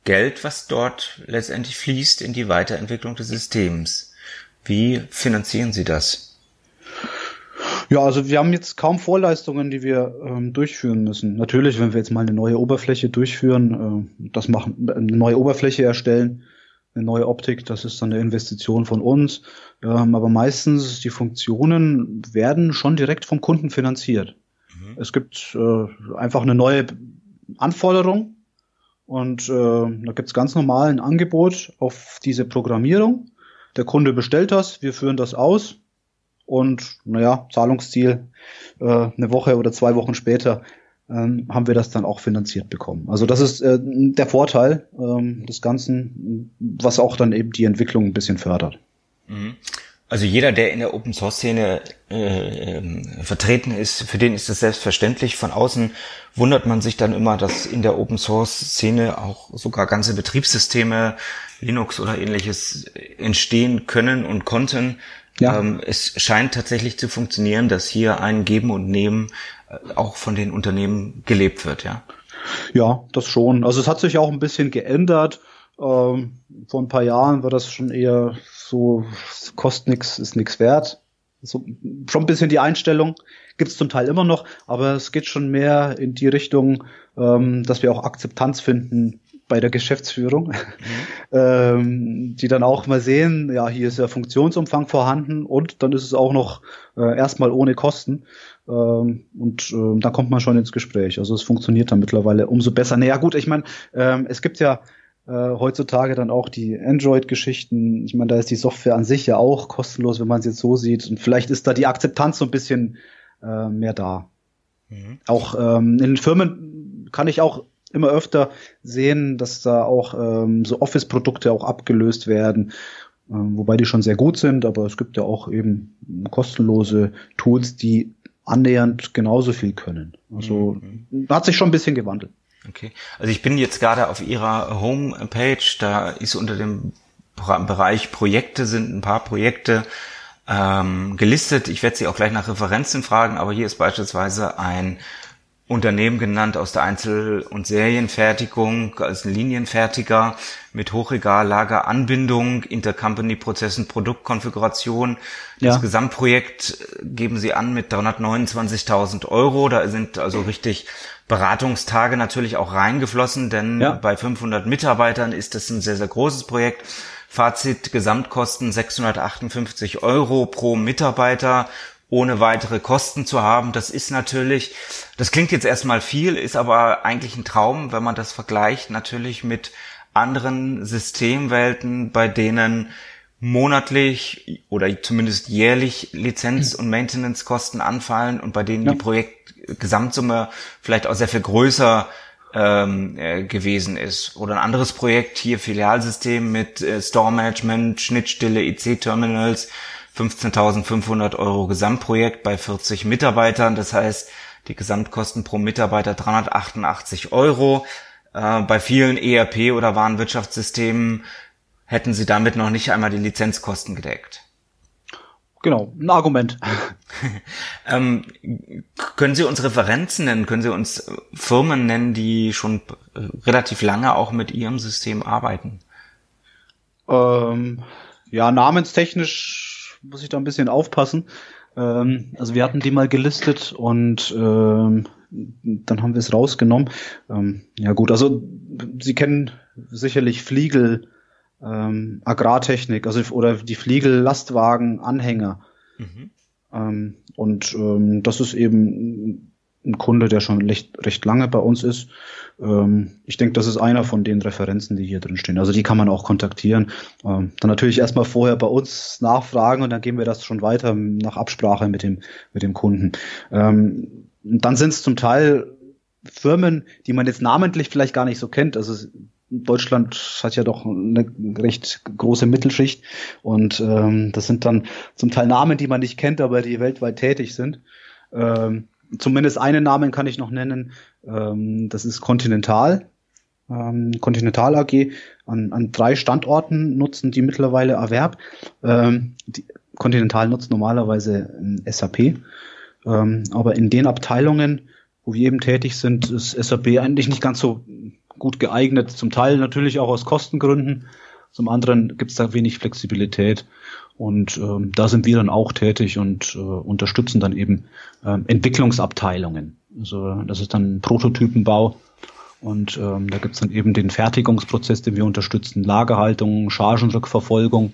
S1: Geld, was dort letztendlich fließt in die Weiterentwicklung des Systems. Wie finanzieren Sie das?
S2: Ja, also wir haben jetzt kaum Vorleistungen, die wir ähm, durchführen müssen. Natürlich, wenn wir jetzt mal eine neue Oberfläche durchführen, äh, das machen, eine neue Oberfläche erstellen, eine neue Optik, das ist dann eine Investition von uns. Ähm, aber meistens die Funktionen werden schon direkt vom Kunden finanziert. Mhm. Es gibt äh, einfach eine neue Anforderung und äh, da gibt es ganz normal ein Angebot auf diese Programmierung. Der Kunde bestellt das, wir führen das aus und naja, Zahlungsziel äh, eine Woche oder zwei Wochen später ähm, haben wir das dann auch finanziert bekommen. Also das ist äh, der Vorteil ähm, des Ganzen, was auch dann eben die Entwicklung ein bisschen fördert.
S1: Mhm. Also jeder, der in der Open Source Szene äh, äh, vertreten ist, für den ist das selbstverständlich. Von außen wundert man sich dann immer, dass in der Open Source Szene auch sogar ganze Betriebssysteme, Linux oder ähnliches entstehen können und konnten. Ja. Ähm, es scheint tatsächlich zu funktionieren, dass hier ein Geben und Nehmen äh, auch von den Unternehmen gelebt wird, ja.
S2: Ja, das schon. Also es hat sich auch ein bisschen geändert. Ähm, vor ein paar Jahren war das schon eher so, kostet nix, ist nix wert. So, schon ein bisschen die Einstellung. Gibt es zum Teil immer noch, aber es geht schon mehr in die Richtung, ähm, dass wir auch Akzeptanz finden bei der Geschäftsführung, mhm. ähm, die dann auch mal sehen, ja, hier ist ja Funktionsumfang vorhanden und dann ist es auch noch äh, erstmal ohne Kosten. Ähm, und äh, da kommt man schon ins Gespräch. Also es funktioniert dann mittlerweile umso besser. Naja gut, ich meine, ähm, es gibt ja äh, heutzutage dann auch die Android-Geschichten. Ich meine, da ist die Software an sich ja auch kostenlos, wenn man es jetzt so sieht. Und vielleicht ist da die Akzeptanz so ein bisschen äh, mehr da. Mhm. Auch ähm, in Firmen kann ich auch immer öfter sehen, dass da auch ähm, so Office-Produkte auch abgelöst werden, ähm, wobei die schon sehr gut sind, aber es gibt ja auch eben kostenlose Tools, die annähernd genauso viel können. Also mhm. hat sich schon ein bisschen gewandelt.
S1: Okay. Also ich bin jetzt gerade auf Ihrer Homepage, da ist unter dem Bereich Projekte sind ein paar Projekte ähm, gelistet. Ich werde Sie auch gleich nach Referenzen fragen, aber hier ist beispielsweise ein Unternehmen genannt aus der Einzel- und Serienfertigung als Linienfertiger mit Hochregallager, Anbindung, Intercompany-Prozessen, Produktkonfiguration. Das ja. Gesamtprojekt geben Sie an mit 329.000 Euro. Da sind also richtig Beratungstage natürlich auch reingeflossen, denn ja. bei 500 Mitarbeitern ist das ein sehr, sehr großes Projekt. Fazit, Gesamtkosten 658 Euro pro Mitarbeiter ohne weitere Kosten zu haben. Das ist natürlich, das klingt jetzt erstmal viel, ist aber eigentlich ein Traum, wenn man das vergleicht natürlich mit anderen Systemwelten, bei denen monatlich oder zumindest jährlich Lizenz- und Maintenance-Kosten anfallen und bei denen ja. die Projektgesamtsumme vielleicht auch sehr viel größer ähm, äh, gewesen ist. Oder ein anderes Projekt hier, Filialsystem mit äh, Store Management, Schnittstelle, EC-Terminals, 15.500 Euro Gesamtprojekt bei 40 Mitarbeitern. Das heißt, die Gesamtkosten pro Mitarbeiter 388 Euro. Äh, bei vielen ERP oder Warenwirtschaftssystemen hätten sie damit noch nicht einmal die Lizenzkosten gedeckt.
S2: Genau, ein Argument.
S1: ähm, können Sie uns Referenzen nennen? Können Sie uns Firmen nennen, die schon relativ lange auch mit Ihrem System arbeiten?
S2: Ähm, ja, namenstechnisch muss ich da ein bisschen aufpassen. Ähm, also wir hatten die mal gelistet und ähm, dann haben wir es rausgenommen. Ähm, ja gut, also Sie kennen sicherlich Fliegel, ähm, Agrartechnik, also oder die Fliegel Lastwagen Anhänger. Mhm. Ähm, und ähm, das ist eben ein Kunde, der schon recht, recht lange bei uns ist. Ähm, ich denke, das ist einer von den Referenzen, die hier drin stehen. Also die kann man auch kontaktieren. Ähm, dann natürlich erstmal vorher bei uns nachfragen und dann geben wir das schon weiter nach Absprache mit dem, mit dem Kunden. Ähm, dann sind es zum Teil Firmen, die man jetzt namentlich vielleicht gar nicht so kennt. Also Deutschland hat ja doch eine recht große Mittelschicht und ähm, das sind dann zum Teil Namen, die man nicht kennt, aber die weltweit tätig sind. Ähm, zumindest einen Namen kann ich noch nennen. Ähm, das ist Continental. Ähm, Continental AG an, an drei Standorten nutzen die mittlerweile Erwerb. Ähm, die, Continental nutzt normalerweise SAP, ähm, aber in den Abteilungen, wo wir eben tätig sind, ist SAP eigentlich nicht ganz so gut geeignet. Zum Teil natürlich auch aus Kostengründen. Zum anderen gibt es da wenig Flexibilität. Und ähm, da sind wir dann auch tätig und äh, unterstützen dann eben ähm, Entwicklungsabteilungen. Also das ist dann Prototypenbau. Und ähm, da gibt's dann eben den Fertigungsprozess, den wir unterstützen, Lagerhaltung, Chargenrückverfolgung.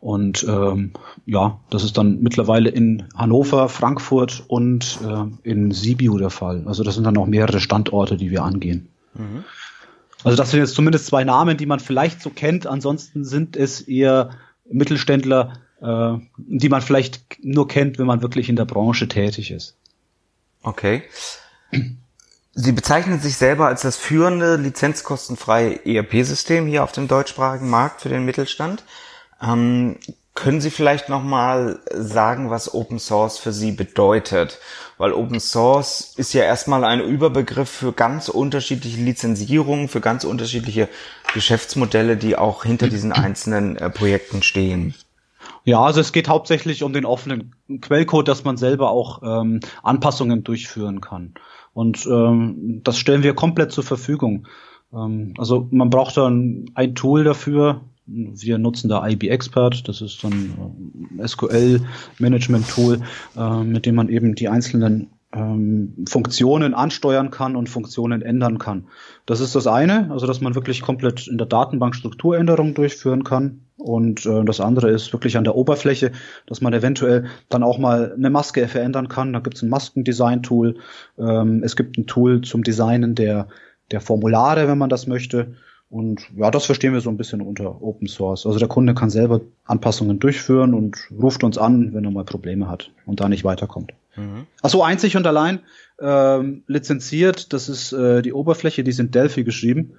S2: Und ähm, ja, das ist dann mittlerweile in Hannover, Frankfurt und äh, in Sibiu der Fall. Also das sind dann auch mehrere Standorte, die wir angehen. Mhm. Also das sind jetzt zumindest zwei Namen, die man vielleicht so kennt. Ansonsten sind es eher Mittelständler, äh, die man vielleicht nur kennt, wenn man wirklich in der Branche tätig ist.
S1: Okay. Sie bezeichnen sich selber als das führende lizenzkostenfreie ERP-System hier auf dem deutschsprachigen Markt für den Mittelstand. Ähm, können Sie vielleicht nochmal sagen, was Open Source für Sie bedeutet? Weil Open Source ist ja erstmal ein Überbegriff für ganz unterschiedliche Lizenzierungen, für ganz unterschiedliche Geschäftsmodelle, die auch hinter diesen einzelnen äh, Projekten stehen.
S2: Ja, also es geht hauptsächlich um den offenen Quellcode, dass man selber auch ähm, Anpassungen durchführen kann. Und ähm, das stellen wir komplett zur Verfügung. Ähm, also man braucht dann ein Tool dafür, wir nutzen da IB Expert, das ist so ein äh, SQL-Management-Tool, äh, mit dem man eben die einzelnen ähm, Funktionen ansteuern kann und Funktionen ändern kann. Das ist das eine, also dass man wirklich komplett in der Datenbank Strukturänderungen durchführen kann. Und äh, das andere ist wirklich an der Oberfläche, dass man eventuell dann auch mal eine Maske verändern kann. Da gibt es ein Maskendesign-Tool. Ähm, es gibt ein Tool zum Designen der, der Formulare, wenn man das möchte. Und ja, das verstehen wir so ein bisschen unter Open Source. Also der Kunde kann selber Anpassungen durchführen und ruft uns an, wenn er mal Probleme hat und da nicht weiterkommt. Mhm. Achso, einzig und allein ähm, lizenziert, das ist äh, die Oberfläche, die sind Delphi geschrieben,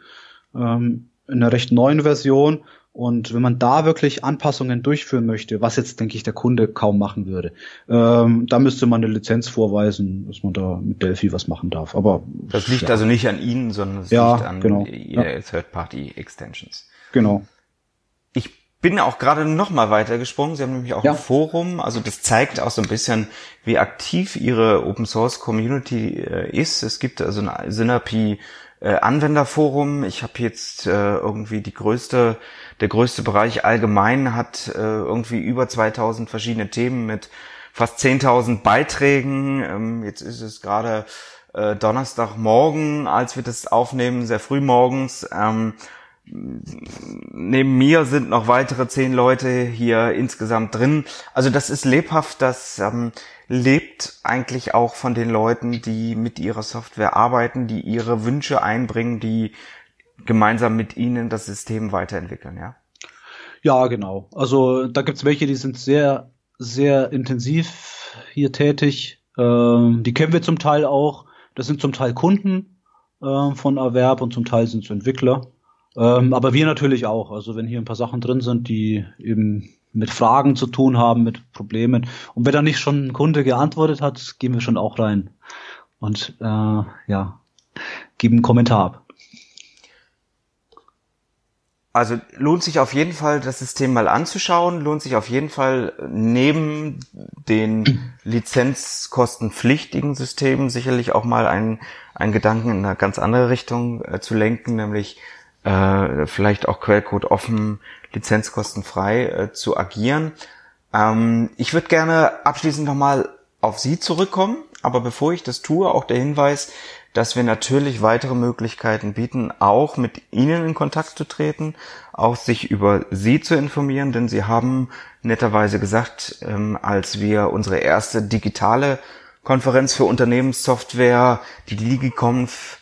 S2: ähm, in einer recht neuen Version und wenn man da wirklich Anpassungen durchführen möchte, was jetzt, denke ich, der Kunde kaum machen würde, ähm, da müsste man eine Lizenz vorweisen, dass man da mit Delphi was machen darf. Aber
S1: das liegt ja. also nicht an Ihnen, sondern es
S2: ja,
S1: liegt an
S2: genau.
S1: ja. Third-Party-Extensions.
S2: Genau.
S1: Ich bin auch gerade noch mal weitergesprungen. Sie haben nämlich auch
S2: ja.
S1: ein Forum. Also das zeigt auch so ein bisschen, wie aktiv Ihre Open Source Community äh, ist. Es gibt also ein Synapi äh, Anwenderforum. Ich habe jetzt äh, irgendwie die größte der größte Bereich allgemein hat äh, irgendwie über 2000 verschiedene Themen mit fast 10.000 Beiträgen. Ähm, jetzt ist es gerade äh, Donnerstagmorgen, als wir das aufnehmen, sehr früh morgens. Ähm, neben mir sind noch weitere zehn Leute hier insgesamt drin. Also das ist lebhaft, das ähm, lebt eigentlich auch von den Leuten, die mit ihrer Software arbeiten, die ihre Wünsche einbringen, die gemeinsam mit ihnen das System weiterentwickeln, ja?
S2: Ja, genau. Also da gibt's welche, die sind sehr, sehr intensiv hier tätig. Ähm, die kennen wir zum Teil auch. Das sind zum Teil Kunden äh, von Erwerb und zum Teil sind es Entwickler. Ähm, aber wir natürlich auch. Also wenn hier ein paar Sachen drin sind, die eben mit Fragen zu tun haben, mit Problemen. Und wenn da nicht schon ein Kunde geantwortet hat, gehen wir schon auch rein. Und äh, ja, gebe einen Kommentar ab.
S1: Also lohnt sich auf jeden Fall, das System mal anzuschauen, lohnt sich auf jeden Fall neben den lizenzkostenpflichtigen Systemen sicherlich auch mal einen, einen Gedanken in eine ganz andere Richtung äh, zu lenken, nämlich äh, vielleicht auch Quellcode offen, lizenzkostenfrei äh, zu agieren. Ähm, ich würde gerne abschließend nochmal auf Sie zurückkommen, aber bevor ich das tue, auch der Hinweis, dass wir natürlich weitere Möglichkeiten bieten, auch mit Ihnen in Kontakt zu treten, auch sich über Sie zu informieren, denn Sie haben netterweise gesagt, ähm, als wir unsere erste digitale Konferenz für Unternehmenssoftware, die DigiConf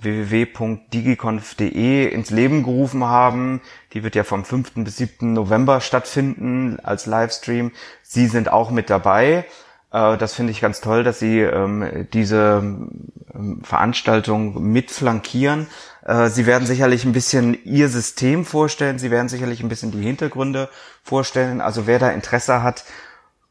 S1: www.digiconf.de ins Leben gerufen haben. Die wird ja vom 5. bis 7. November stattfinden als Livestream. Sie sind auch mit dabei. Äh, das finde ich ganz toll, dass Sie ähm, diese ähm, Veranstaltung mit flankieren. Äh, Sie werden sicherlich ein bisschen Ihr System vorstellen. Sie werden sicherlich ein bisschen die Hintergründe vorstellen. Also wer da Interesse hat,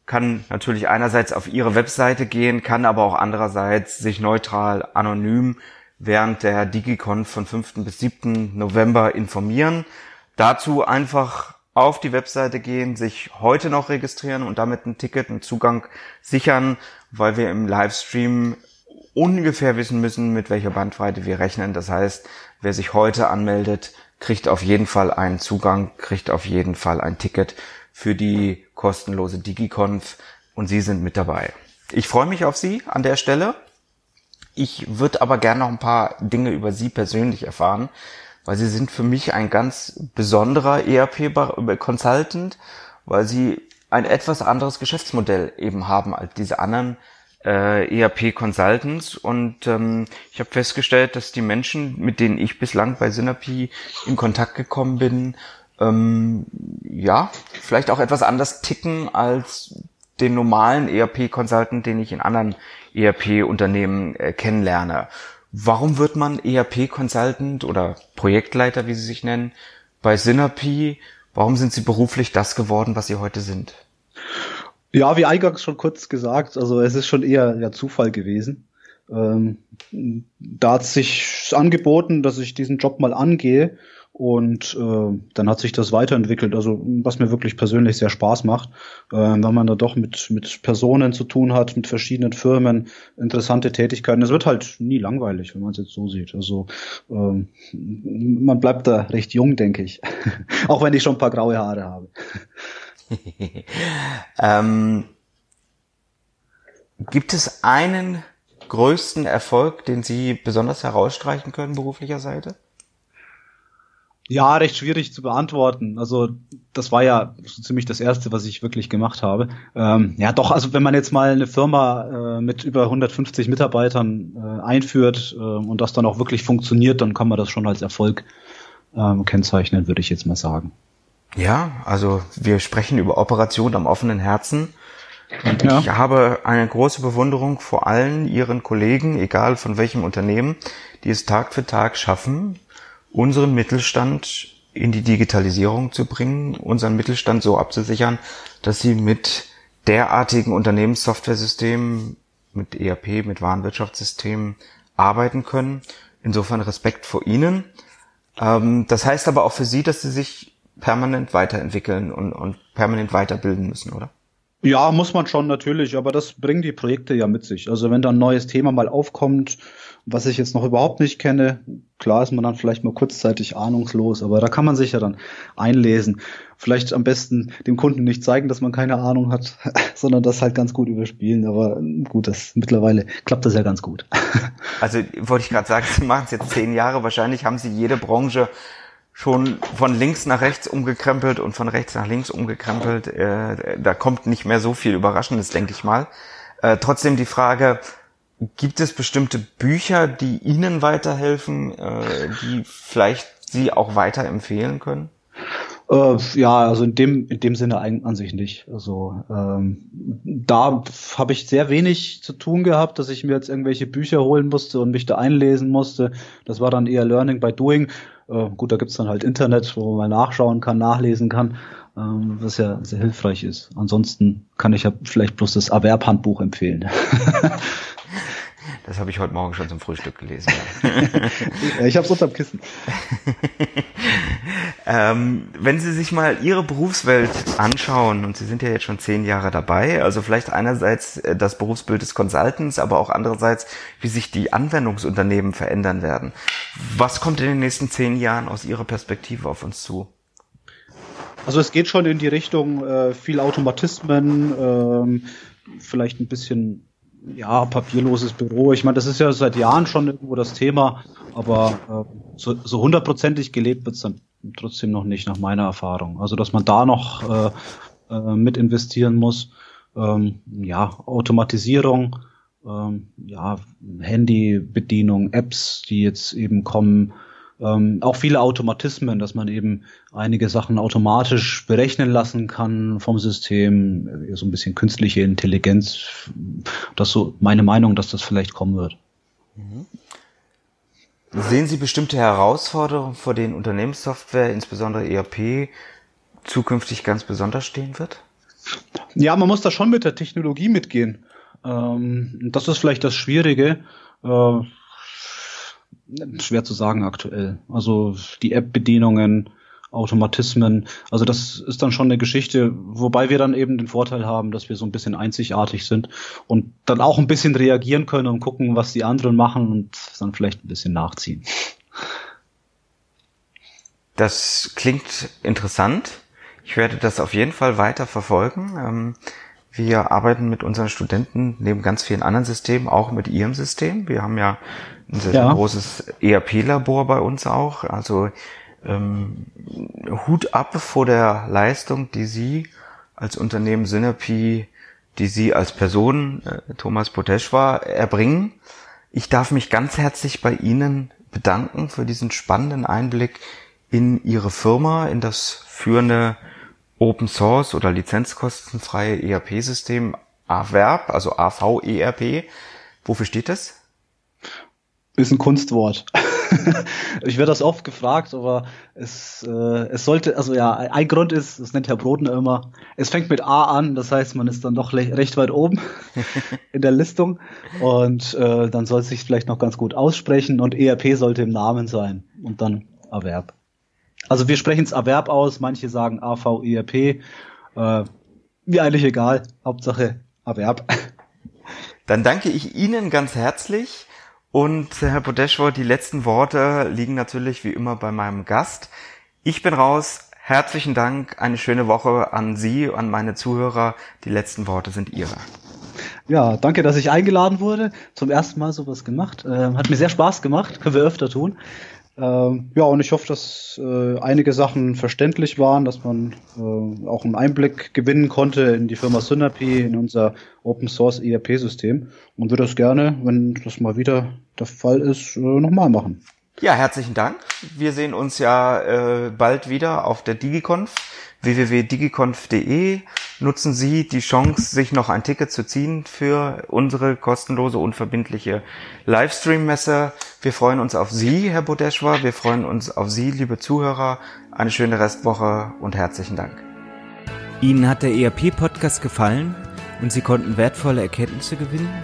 S1: kann natürlich einerseits auf Ihre Webseite gehen, kann aber auch andererseits sich neutral, anonym während der DigiCon von 5. bis 7. November informieren. Dazu einfach auf die Webseite gehen, sich heute noch registrieren und damit ein Ticket, einen Zugang sichern, weil wir im Livestream ungefähr wissen müssen, mit welcher Bandbreite wir rechnen. Das heißt, wer sich heute anmeldet, kriegt auf jeden Fall einen Zugang, kriegt auf jeden Fall ein Ticket für die kostenlose DigiConf und Sie sind mit dabei. Ich freue mich auf Sie an der Stelle ich würde aber gerne noch ein paar Dinge über Sie persönlich erfahren, weil Sie sind für mich ein ganz besonderer ERP-Consultant, weil Sie ein etwas anderes Geschäftsmodell eben haben als diese anderen äh, ERP-Consultants. Und ähm, ich habe festgestellt, dass die Menschen, mit denen ich bislang bei Synapi in Kontakt gekommen bin, ähm, ja, vielleicht auch etwas anders ticken als den normalen ERP-Consultant, den ich in anderen ERP-Unternehmen äh, kennenlerne. Warum wird man ERP-Consultant oder Projektleiter, wie Sie sich nennen, bei Synapi? Warum sind Sie beruflich das geworden, was Sie heute sind?
S2: Ja, wie eingangs schon kurz gesagt, also es ist schon eher ja, Zufall gewesen. Ähm, da hat sich angeboten, dass ich diesen Job mal angehe und äh, dann hat sich das weiterentwickelt, also was mir wirklich persönlich sehr Spaß macht, äh, wenn man da doch mit, mit Personen zu tun hat, mit verschiedenen Firmen, interessante Tätigkeiten. Es wird halt nie langweilig, wenn man es jetzt so sieht. Also äh, man bleibt da recht jung, denke ich. Auch wenn ich schon ein paar graue Haare habe.
S1: ähm, gibt es einen größten Erfolg, den Sie besonders herausstreichen können beruflicher Seite?
S2: Ja, recht schwierig zu beantworten. Also das war ja so ziemlich das Erste, was ich wirklich gemacht habe. Ähm, ja, doch, also wenn man jetzt mal eine Firma äh, mit über 150 Mitarbeitern äh, einführt äh, und das dann auch wirklich funktioniert, dann kann man das schon als Erfolg ähm, kennzeichnen, würde ich jetzt mal sagen.
S1: Ja, also wir sprechen über Operation am offenen Herzen. Und ja. ich habe eine große Bewunderung vor allen Ihren Kollegen, egal von welchem Unternehmen, die es Tag für Tag schaffen, unseren Mittelstand in die Digitalisierung zu bringen, unseren Mittelstand so abzusichern, dass sie mit derartigen Unternehmenssoftwaresystemen, mit ERP, mit Warenwirtschaftssystemen arbeiten können. Insofern Respekt vor Ihnen. Ähm, das heißt aber auch für Sie, dass Sie sich permanent weiterentwickeln und, und permanent weiterbilden müssen, oder?
S2: Ja, muss man schon natürlich, aber das bringen die Projekte ja mit sich. Also wenn da ein neues Thema mal aufkommt, was ich jetzt noch überhaupt nicht kenne, klar ist man dann vielleicht mal kurzzeitig ahnungslos, aber da kann man sich ja dann einlesen. Vielleicht am besten dem Kunden nicht zeigen, dass man keine Ahnung hat, sondern das halt ganz gut überspielen. Aber gut, das mittlerweile klappt das ja ganz gut.
S1: Also wollte ich gerade sagen, Sie machen es jetzt zehn Jahre. Wahrscheinlich haben Sie jede Branche schon von links nach rechts umgekrempelt und von rechts nach links umgekrempelt. Äh, da kommt nicht mehr so viel Überraschendes, denke ich mal. Äh, trotzdem die Frage, Gibt es bestimmte Bücher, die Ihnen weiterhelfen, äh, die vielleicht Sie auch weiterempfehlen können?
S2: Äh, ja, also in dem in dem Sinne an sich nicht. Also ähm, da habe ich sehr wenig zu tun gehabt, dass ich mir jetzt irgendwelche Bücher holen musste und mich da einlesen musste. Das war dann eher Learning by Doing. Äh, gut, da gibt's dann halt Internet, wo man nachschauen kann, nachlesen kann, ähm, was ja sehr hilfreich ist. Ansonsten kann ich ja vielleicht bloß das Erwerbhandbuch empfehlen.
S1: Das habe ich heute Morgen schon zum Frühstück gelesen.
S2: Ja. ich habe es unterm Kissen.
S1: ähm, wenn Sie sich mal Ihre Berufswelt anschauen, und Sie sind ja jetzt schon zehn Jahre dabei, also vielleicht einerseits äh, das Berufsbild des Consultants, aber auch andererseits, wie sich die Anwendungsunternehmen verändern werden. Was kommt in den nächsten zehn Jahren aus Ihrer Perspektive auf uns zu?
S2: Also es geht schon in die Richtung äh, viel Automatismen, ähm, vielleicht ein bisschen ja papierloses Büro. Ich meine, das ist ja seit Jahren schon irgendwo das Thema, aber äh, so, so hundertprozentig gelebt wird's dann trotzdem noch nicht nach meiner Erfahrung. Also dass man da noch äh, äh, mit investieren muss. Ähm, ja, Automatisierung, ähm, ja, Handybedienung, Apps, die jetzt eben kommen, ähm, auch viele Automatismen, dass man eben einige Sachen automatisch berechnen lassen kann vom System, so ein bisschen künstliche Intelligenz. Das ist so meine Meinung, dass das vielleicht kommen wird. Mhm.
S1: Sehen Sie bestimmte Herausforderungen, vor denen Unternehmenssoftware, insbesondere ERP, zukünftig ganz besonders stehen wird?
S2: Ja, man muss da schon mit der Technologie mitgehen. Ähm, das ist vielleicht das Schwierige. Äh, schwer zu sagen aktuell. Also die App-Bedienungen, Automatismen, also das ist dann schon eine Geschichte, wobei wir dann eben den Vorteil haben, dass wir so ein bisschen einzigartig sind und dann auch ein bisschen reagieren können und gucken, was die anderen machen und dann vielleicht ein bisschen nachziehen.
S1: Das klingt interessant. Ich werde das auf jeden Fall weiter verfolgen. Ähm, wir arbeiten mit unseren Studenten neben ganz vielen anderen Systemen auch mit ihrem System. Wir haben ja ein sehr, ja. großes ERP-Labor bei uns auch. Also ähm, Hut ab vor der Leistung, die Sie als Unternehmen Synerpy, die Sie als Person, äh, Thomas Poteschwa, erbringen. Ich darf mich ganz herzlich bei Ihnen bedanken für diesen spannenden Einblick in Ihre Firma, in das führende Open Source oder lizenzkostenfreie ERP-System AVERB, also AVERP. Wofür steht das?
S2: Ist ein Kunstwort. ich werde das oft gefragt, aber es, äh, es sollte, also ja, ein Grund ist, das nennt Herr Brodner immer, es fängt mit A an, das heißt, man ist dann doch recht weit oben in der Listung und äh, dann soll es sich vielleicht noch ganz gut aussprechen und ERP sollte im Namen sein und dann Erwerb. Also wir sprechen es Erwerb aus, manche sagen AVERP, äh, mir eigentlich egal, Hauptsache Erwerb.
S1: Dann danke ich Ihnen ganz herzlich und Herr Podeschwo, die letzten Worte liegen natürlich wie immer bei meinem Gast. Ich bin raus. Herzlichen Dank, eine schöne Woche an Sie, an meine Zuhörer. Die letzten Worte sind Ihre.
S2: Ja, danke, dass ich eingeladen wurde. Zum ersten Mal sowas gemacht. Äh, hat mir sehr Spaß gemacht. Können wir öfter tun. Ähm, ja, und ich hoffe, dass äh, einige Sachen verständlich waren, dass man äh, auch einen Einblick gewinnen konnte in die Firma Synapy, in unser Open Source ERP-System und würde das gerne, wenn das mal wieder der Fall ist, äh, nochmal machen.
S1: Ja, herzlichen Dank. Wir sehen uns ja äh, bald wieder auf der DigiConf www.digiconf.de nutzen Sie die Chance, sich noch ein Ticket zu ziehen für unsere kostenlose, unverbindliche Livestream-Messe. Wir freuen uns auf Sie, Herr Bodeschwa. Wir freuen uns auf Sie, liebe Zuhörer. Eine schöne Restwoche und herzlichen Dank. Ihnen hat der ERP-Podcast gefallen und Sie konnten wertvolle Erkenntnisse gewinnen?